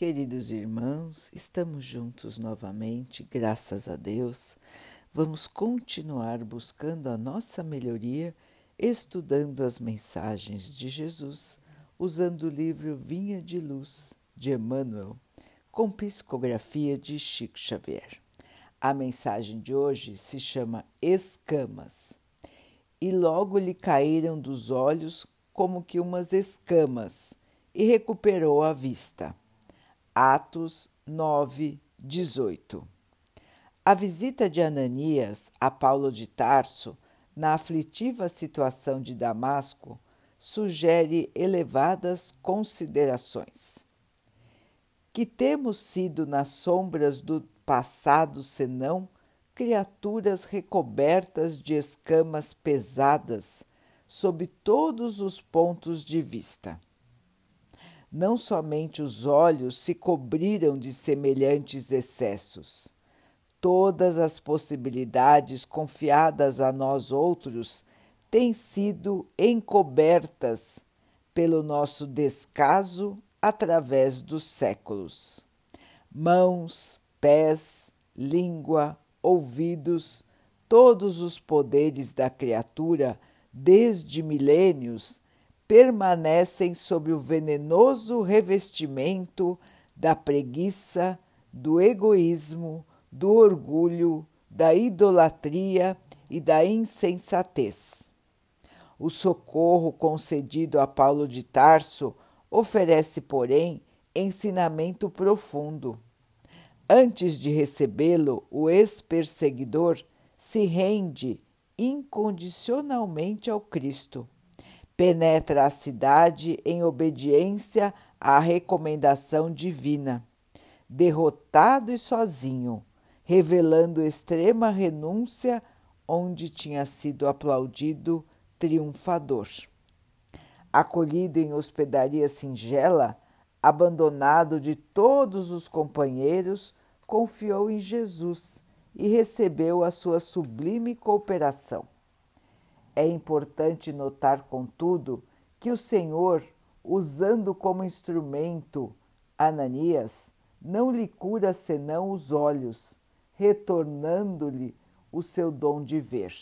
Queridos irmãos, estamos juntos novamente, graças a Deus. Vamos continuar buscando a nossa melhoria, estudando as mensagens de Jesus, usando o livro Vinha de Luz de Emmanuel, com psicografia de Chico Xavier. A mensagem de hoje se chama Escamas. E logo lhe caíram dos olhos como que umas escamas, e recuperou a vista. Atos 9, 18. A visita de Ananias a Paulo de Tarso, na aflitiva situação de Damasco, sugere elevadas considerações. Que temos sido nas sombras do passado senão criaturas recobertas de escamas pesadas sob todos os pontos de vista não somente os olhos se cobriram de semelhantes excessos. Todas as possibilidades confiadas a nós outros têm sido encobertas pelo nosso descaso através dos séculos. Mãos, pés, língua, ouvidos, todos os poderes da criatura, desde milênios, permanecem sob o venenoso revestimento da preguiça, do egoísmo, do orgulho, da idolatria e da insensatez. O socorro concedido a Paulo de Tarso oferece, porém, ensinamento profundo. Antes de recebê-lo, o ex-perseguidor se rende incondicionalmente ao Cristo penetra a cidade em obediência à recomendação divina, derrotado e sozinho, revelando extrema renúncia onde tinha sido aplaudido triunfador. Acolhido em hospedaria singela, abandonado de todos os companheiros, confiou em Jesus e recebeu a sua sublime cooperação. É importante notar, contudo, que o Senhor, usando como instrumento Ananias, não lhe cura senão os olhos, retornando-lhe o seu dom de ver.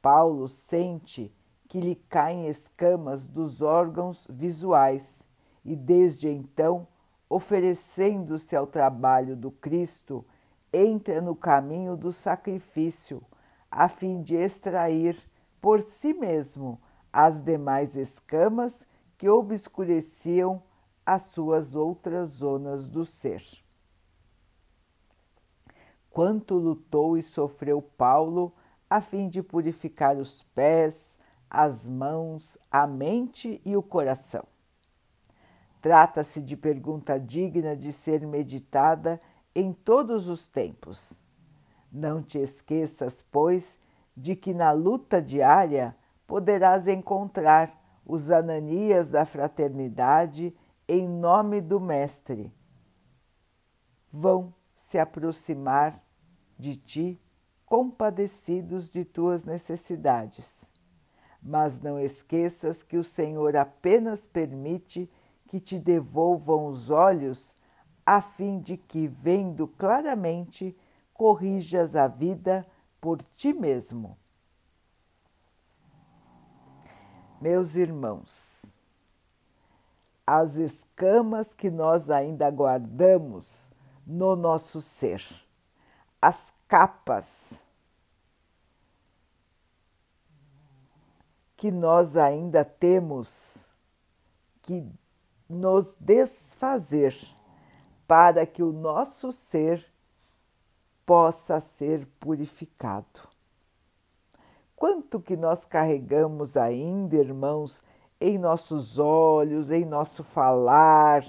Paulo sente que lhe caem escamas dos órgãos visuais e, desde então, oferecendo-se ao trabalho do Cristo, entra no caminho do sacrifício, a fim de extrair por si mesmo as demais escamas que obscureciam as suas outras zonas do ser. Quanto lutou e sofreu Paulo a fim de purificar os pés, as mãos, a mente e o coração. Trata-se de pergunta digna de ser meditada em todos os tempos. Não te esqueças, pois, de que na luta diária poderás encontrar os Ananias da fraternidade em nome do Mestre. Vão se aproximar de ti, compadecidos de tuas necessidades. Mas não esqueças que o Senhor apenas permite que te devolvam os olhos, a fim de que, vendo claramente, corrijas a vida por ti mesmo. Meus irmãos, as escamas que nós ainda guardamos no nosso ser, as capas que nós ainda temos que nos desfazer para que o nosso ser possa ser purificado. Quanto que nós carregamos ainda, irmãos, em nossos olhos, em nosso falar,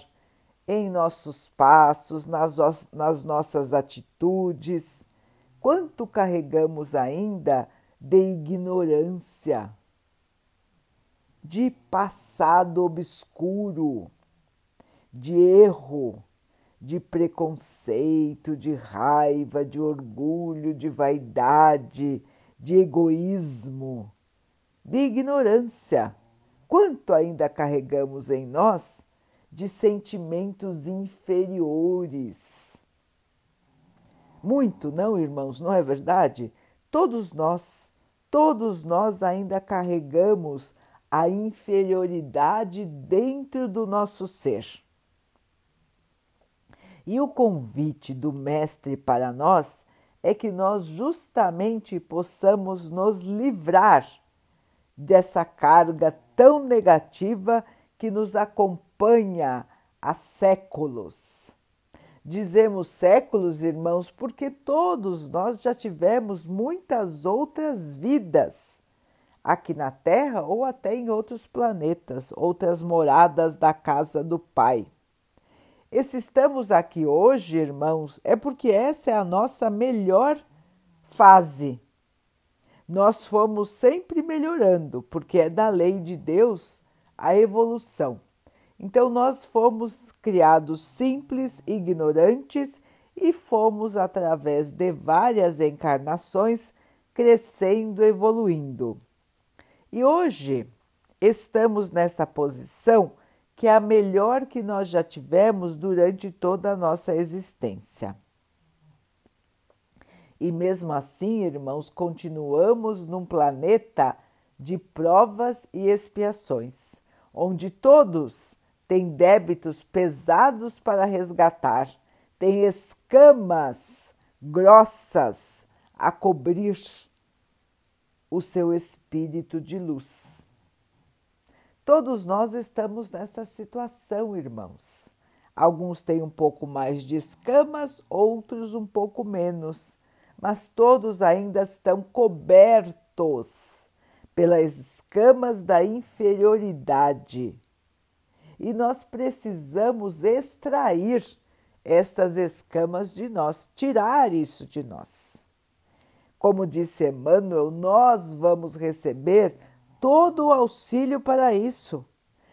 em nossos passos, nas, nas nossas atitudes, quanto carregamos ainda de ignorância, de passado obscuro, de erro, de preconceito, de raiva, de orgulho, de vaidade, de egoísmo, de ignorância. Quanto ainda carregamos em nós de sentimentos inferiores. Muito, não, irmãos, não é verdade? Todos nós, todos nós ainda carregamos a inferioridade dentro do nosso ser. E o convite do Mestre para nós é que nós justamente possamos nos livrar dessa carga tão negativa que nos acompanha há séculos. Dizemos séculos, irmãos, porque todos nós já tivemos muitas outras vidas aqui na Terra ou até em outros planetas, outras moradas da casa do Pai. E se estamos aqui hoje, irmãos, é porque essa é a nossa melhor fase. Nós fomos sempre melhorando, porque é da lei de Deus a evolução. Então, nós fomos criados simples, ignorantes e fomos, através de várias encarnações, crescendo, evoluindo. E hoje estamos nessa posição que é a melhor que nós já tivemos durante toda a nossa existência. E mesmo assim, irmãos, continuamos num planeta de provas e expiações, onde todos têm débitos pesados para resgatar, têm escamas grossas a cobrir o seu espírito de luz. Todos nós estamos nessa situação, irmãos. Alguns têm um pouco mais de escamas, outros um pouco menos, mas todos ainda estão cobertos pelas escamas da inferioridade. E nós precisamos extrair estas escamas de nós, tirar isso de nós. Como disse Emmanuel, nós vamos receber todo o auxílio para isso.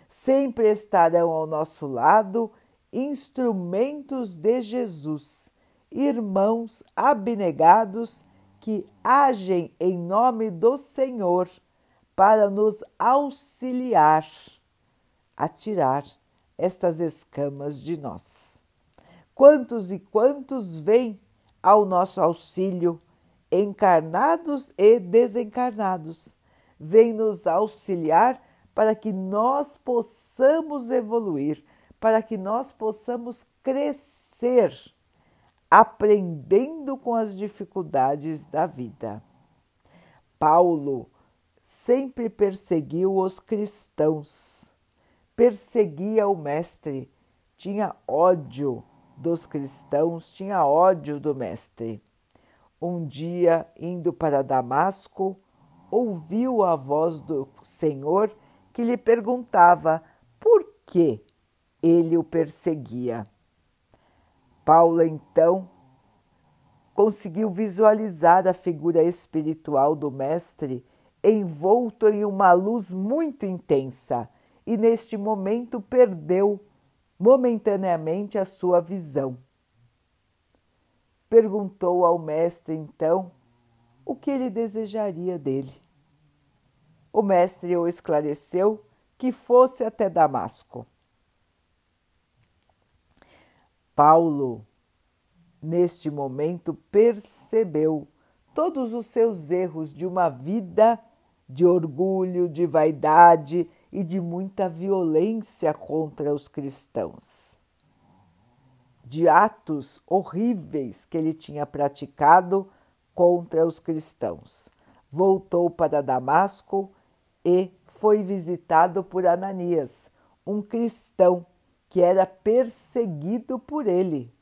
Sempre estarão ao nosso lado instrumentos de Jesus, irmãos abnegados que agem em nome do Senhor para nos auxiliar a tirar estas escamas de nós. Quantos e quantos vêm ao nosso auxílio, encarnados e desencarnados, vem nos auxiliar para que nós possamos evoluir, para que nós possamos crescer, aprendendo com as dificuldades da vida. Paulo sempre perseguiu os cristãos, perseguia o Mestre, tinha ódio dos cristãos, tinha ódio do Mestre. Um dia, indo para Damasco, ouviu a voz do Senhor que lhe perguntava por que ele o perseguia. Paulo então conseguiu visualizar a figura espiritual do Mestre envolto em uma luz muito intensa e neste momento perdeu momentaneamente a sua visão. Perguntou ao Mestre então o que ele desejaria dele. O mestre o esclareceu que fosse até Damasco. Paulo, neste momento, percebeu todos os seus erros de uma vida de orgulho, de vaidade e de muita violência contra os cristãos. De atos horríveis que ele tinha praticado contra os cristãos. Voltou para Damasco e foi visitado por Ananias, um cristão que era perseguido por ele.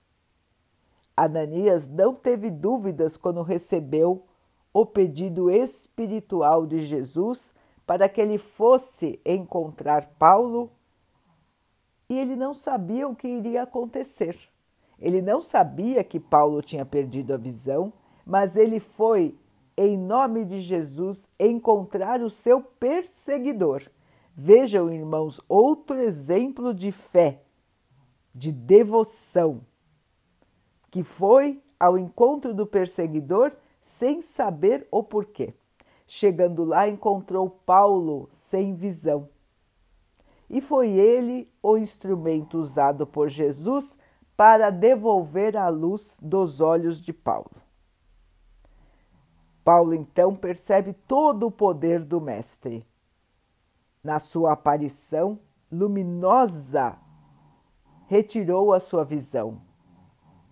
Ananias não teve dúvidas quando recebeu o pedido espiritual de Jesus para que ele fosse encontrar Paulo e ele não sabia o que iria acontecer. Ele não sabia que Paulo tinha perdido a visão mas ele foi, em nome de Jesus, encontrar o seu perseguidor. Vejam, irmãos, outro exemplo de fé, de devoção, que foi ao encontro do perseguidor sem saber o porquê. Chegando lá, encontrou Paulo sem visão. e foi ele o instrumento usado por Jesus para devolver a luz dos olhos de Paulo. Paulo então percebe todo o poder do Mestre. Na sua aparição luminosa, retirou a sua visão.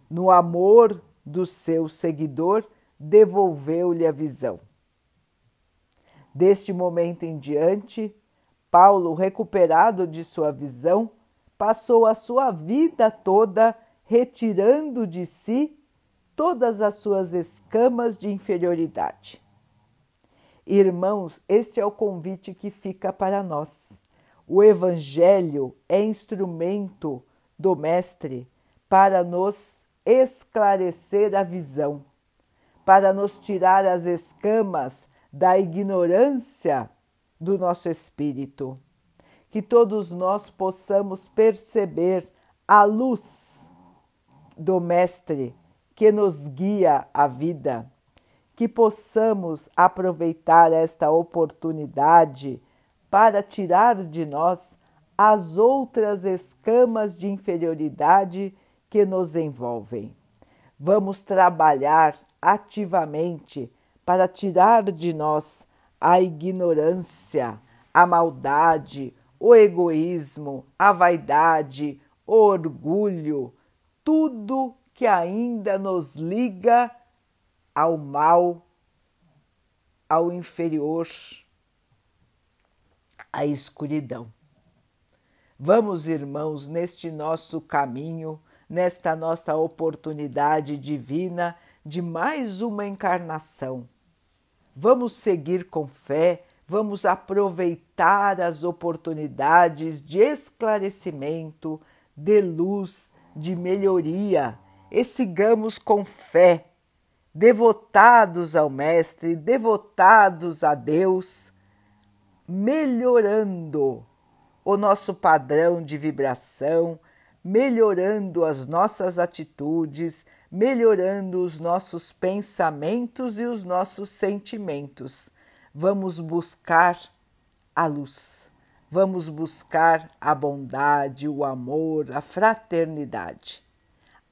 No amor do seu seguidor, devolveu-lhe a visão. Deste momento em diante, Paulo, recuperado de sua visão, passou a sua vida toda retirando de si todas as suas escamas de inferioridade. Irmãos, este é o convite que fica para nós. O Evangelho é instrumento do Mestre para nos esclarecer a visão, para nos tirar as escamas da ignorância do nosso espírito. Que todos nós possamos perceber a luz do Mestre que nos guia a vida, que possamos aproveitar esta oportunidade para tirar de nós as outras escamas de inferioridade que nos envolvem. Vamos trabalhar ativamente para tirar de nós a ignorância, a maldade, o egoísmo, a vaidade, o orgulho, tudo que ainda nos liga ao mal, ao inferior, à escuridão. Vamos, irmãos, neste nosso caminho, nesta nossa oportunidade divina de mais uma encarnação Vamos seguir com fé, vamos aproveitar as oportunidades de esclarecimento, de luz, de melhoria e sigamos com fé, devotados ao Mestre, devotados a Deus, melhorando o nosso padrão de vibração, melhorando as nossas atitudes, melhorando os nossos pensamentos e os nossos sentimentos. Vamos buscar a luz, vamos buscar a bondade, o amor, a fraternidade.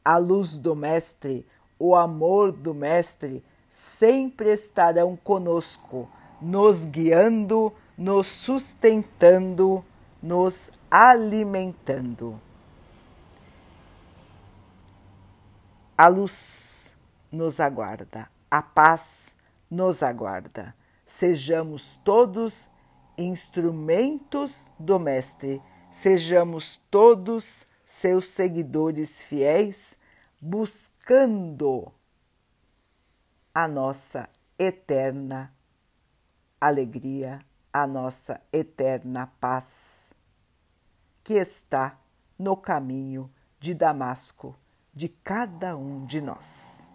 A luz do Mestre, o amor do Mestre sempre estarão conosco, nos guiando, nos sustentando, nos alimentando. A luz nos aguarda, a paz nos aguarda. Sejamos todos instrumentos do Mestre, sejamos todos seus seguidores fiéis, buscando a nossa eterna alegria, a nossa eterna paz, que está no caminho de Damasco de cada um de nós.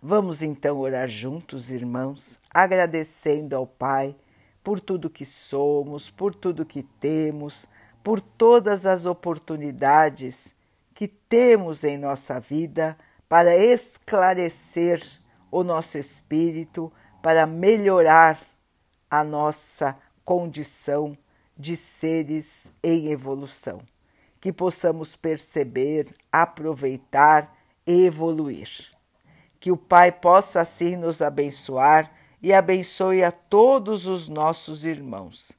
Vamos então orar juntos, irmãos, agradecendo ao Pai por tudo que somos, por tudo que temos, por todas as oportunidades que temos em nossa vida para esclarecer o nosso espírito, para melhorar a nossa condição de seres em evolução que possamos perceber, aproveitar e evoluir. Que o Pai possa assim nos abençoar e abençoe a todos os nossos irmãos.